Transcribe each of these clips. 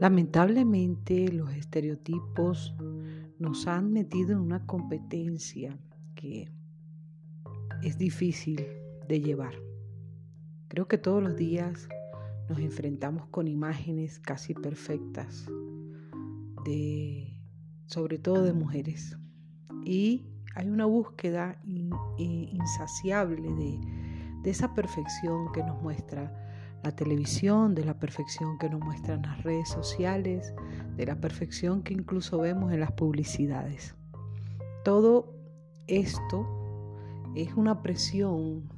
Lamentablemente los estereotipos nos han metido en una competencia que es difícil de llevar. Creo que todos los días nos enfrentamos con imágenes casi perfectas sobre todo de mujeres. Y hay una búsqueda insaciable de, de esa perfección que nos muestra la televisión, de la perfección que nos muestran las redes sociales, de la perfección que incluso vemos en las publicidades. Todo esto es una presión,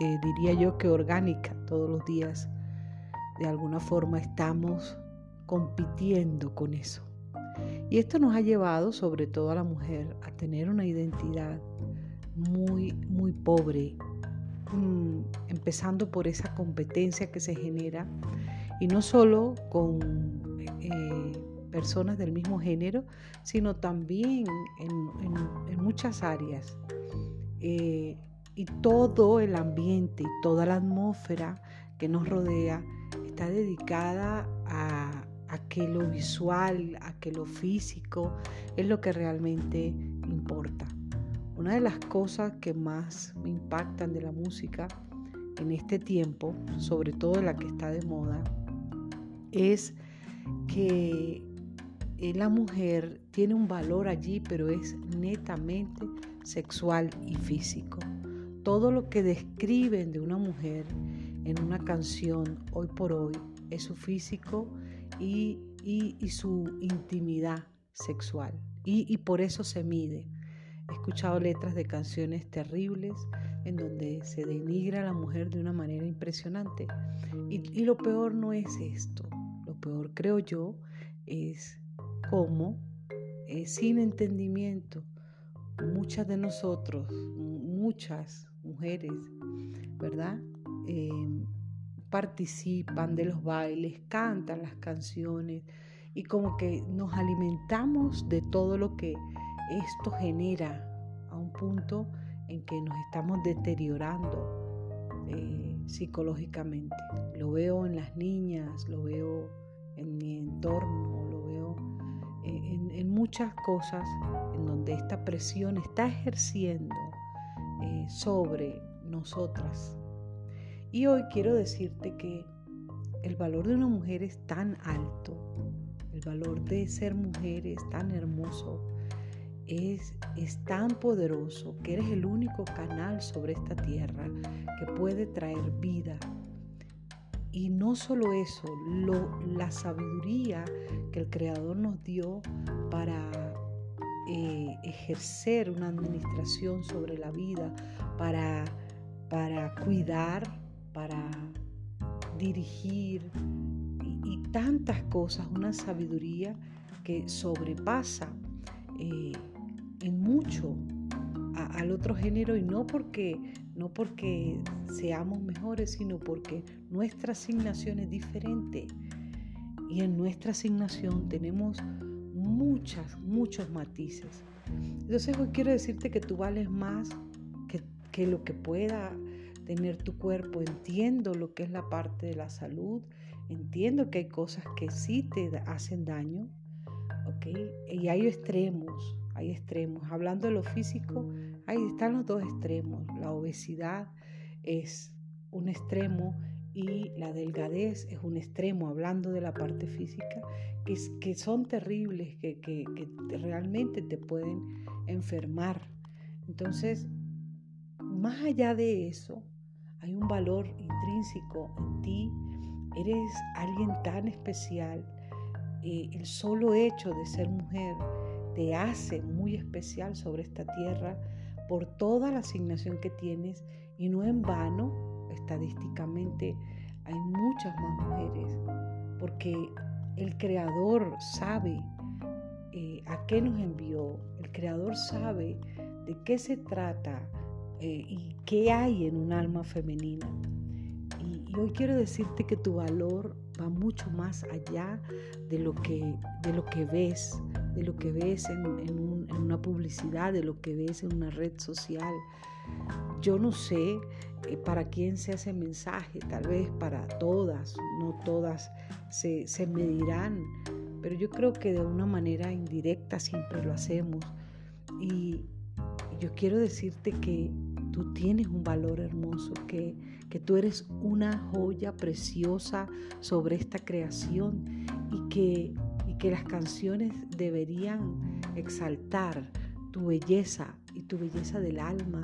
eh, diría yo que orgánica todos los días. De alguna forma estamos compitiendo con eso. Y esto nos ha llevado, sobre todo a la mujer, a tener una identidad muy, muy pobre, empezando por esa competencia que se genera, y no solo con eh, personas del mismo género, sino también en, muchas áreas. Eh, y todo el ambiente y toda la atmósfera que nos rodea está dedicada a, a lo visual, a que lo físico es lo que realmente. Una de las cosas que más me impactan de la música en este tiempo, sobre todo la que está de moda, es que la mujer tiene un valor allí, pero es netamente sexual y físico. Todo lo que describen de una mujer en una canción hoy por hoy es su físico y, su intimidad sexual. y por eso se mide. He escuchado letras de canciones terribles en donde se denigra a la mujer de una manera impresionante. Y, lo peor no es esto. Lo peor, creo yo, es cómo, eh, sin entendimiento, muchas de nosotros, muchas mujeres, ¿verdad? Em, participan de los bailes, cantan las canciones y como que nos alimentamos de todo lo que esto genera a un punto en que nos estamos deteriorando eh, psicológicamente. Lo veo en las niñas, lo veo en mi entorno, lo veo en, muchas cosas en donde esta presión está ejerciendo eh, sobre nosotras. Y hoy quiero decirte que el valor de una mujer es tan alto, el valor de ser mujer es tan hermoso, es, tan poderoso que eres el único canal sobre esta tierra que puede traer vida. Y no solo eso, la sabiduría que el Creador nos dio para eh, ejercer una administración sobre la vida, para, para cuidar, para dirigir y, tantas cosas, una sabiduría que sobrepasa eh, en mucho al otro género y no porque, no porque seamos mejores, sino porque nuestra asignación es diferente. Y en nuestra asignación tenemos muchas, muchos matices. Entonces hoy quiero decirte que tú vales más que, que lo que pueda tener tu cuerpo. Entiendo lo que es la parte de la salud, entiendo que hay cosas que sí te hacen daño, ¿ok? Y hay extremos, hay extremos. Hablando de lo físico, ahí están los dos extremos. La obesidad es un extremo y la delgadez es un extremo, hablando de la parte física, que, que son terribles, que realmente te pueden enfermar. Entonces, más allá de eso, hay un valor intrínseco en ti. Eres alguien tan especial. Eh, el solo hecho de ser mujer te hace muy especial sobre esta tierra por toda la asignación que tienes y no en vano, estadísticamente hay muchas más mujeres, porque el Creador sabe eh, a qué nos envió, el Creador sabe de qué se trata eh, y qué hay en un alma femenina. Y, hoy quiero decirte que tu valor va mucho más allá de lo que, de lo que ves, de lo que ves en, una publicidad, de lo que ves en una red social. Yo no sé eh, para quién se hace mensaje, tal vez para todas, no todas se, se medirán, pero yo creo que de una manera indirecta siempre lo hacemos. Y yo quiero decirte que tú tienes un valor hermoso, que, que tú eres una joya preciosa sobre esta creación y que, que las canciones deberían exaltar tu belleza y tu belleza del alma,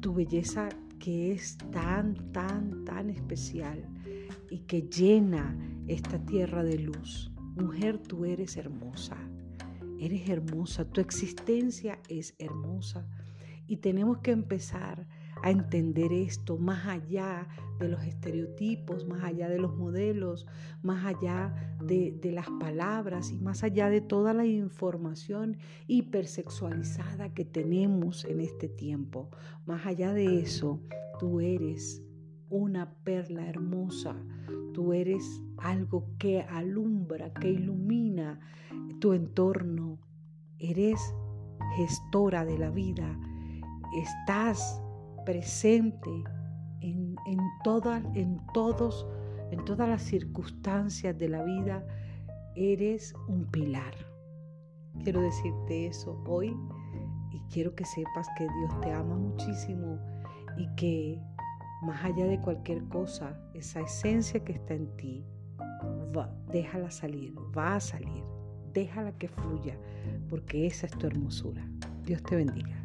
tu belleza que es tan, tan, tan especial y que llena esta tierra de luz. Mujer, tú eres hermosa, eres hermosa, tu existencia es hermosa y tenemos que empezar a entender esto más allá de los estereotipos, más allá de los modelos, más allá de, las palabras y más allá de toda la información hipersexualizada que tenemos en este tiempo. Más allá de eso, tú eres una perla hermosa, tú eres algo que alumbra, que ilumina tu entorno, eres gestora de la vida, estás presente en, en, en, todos, en todas las circunstancias de la vida, eres un pilar. Quiero decirte eso hoy y quiero que sepas que Dios te ama muchísimo y que más allá de cualquier cosa, esa esencia que está en ti, déjala salir, va a salir, déjala que fluya, porque esa es tu hermosura. Dios te bendiga.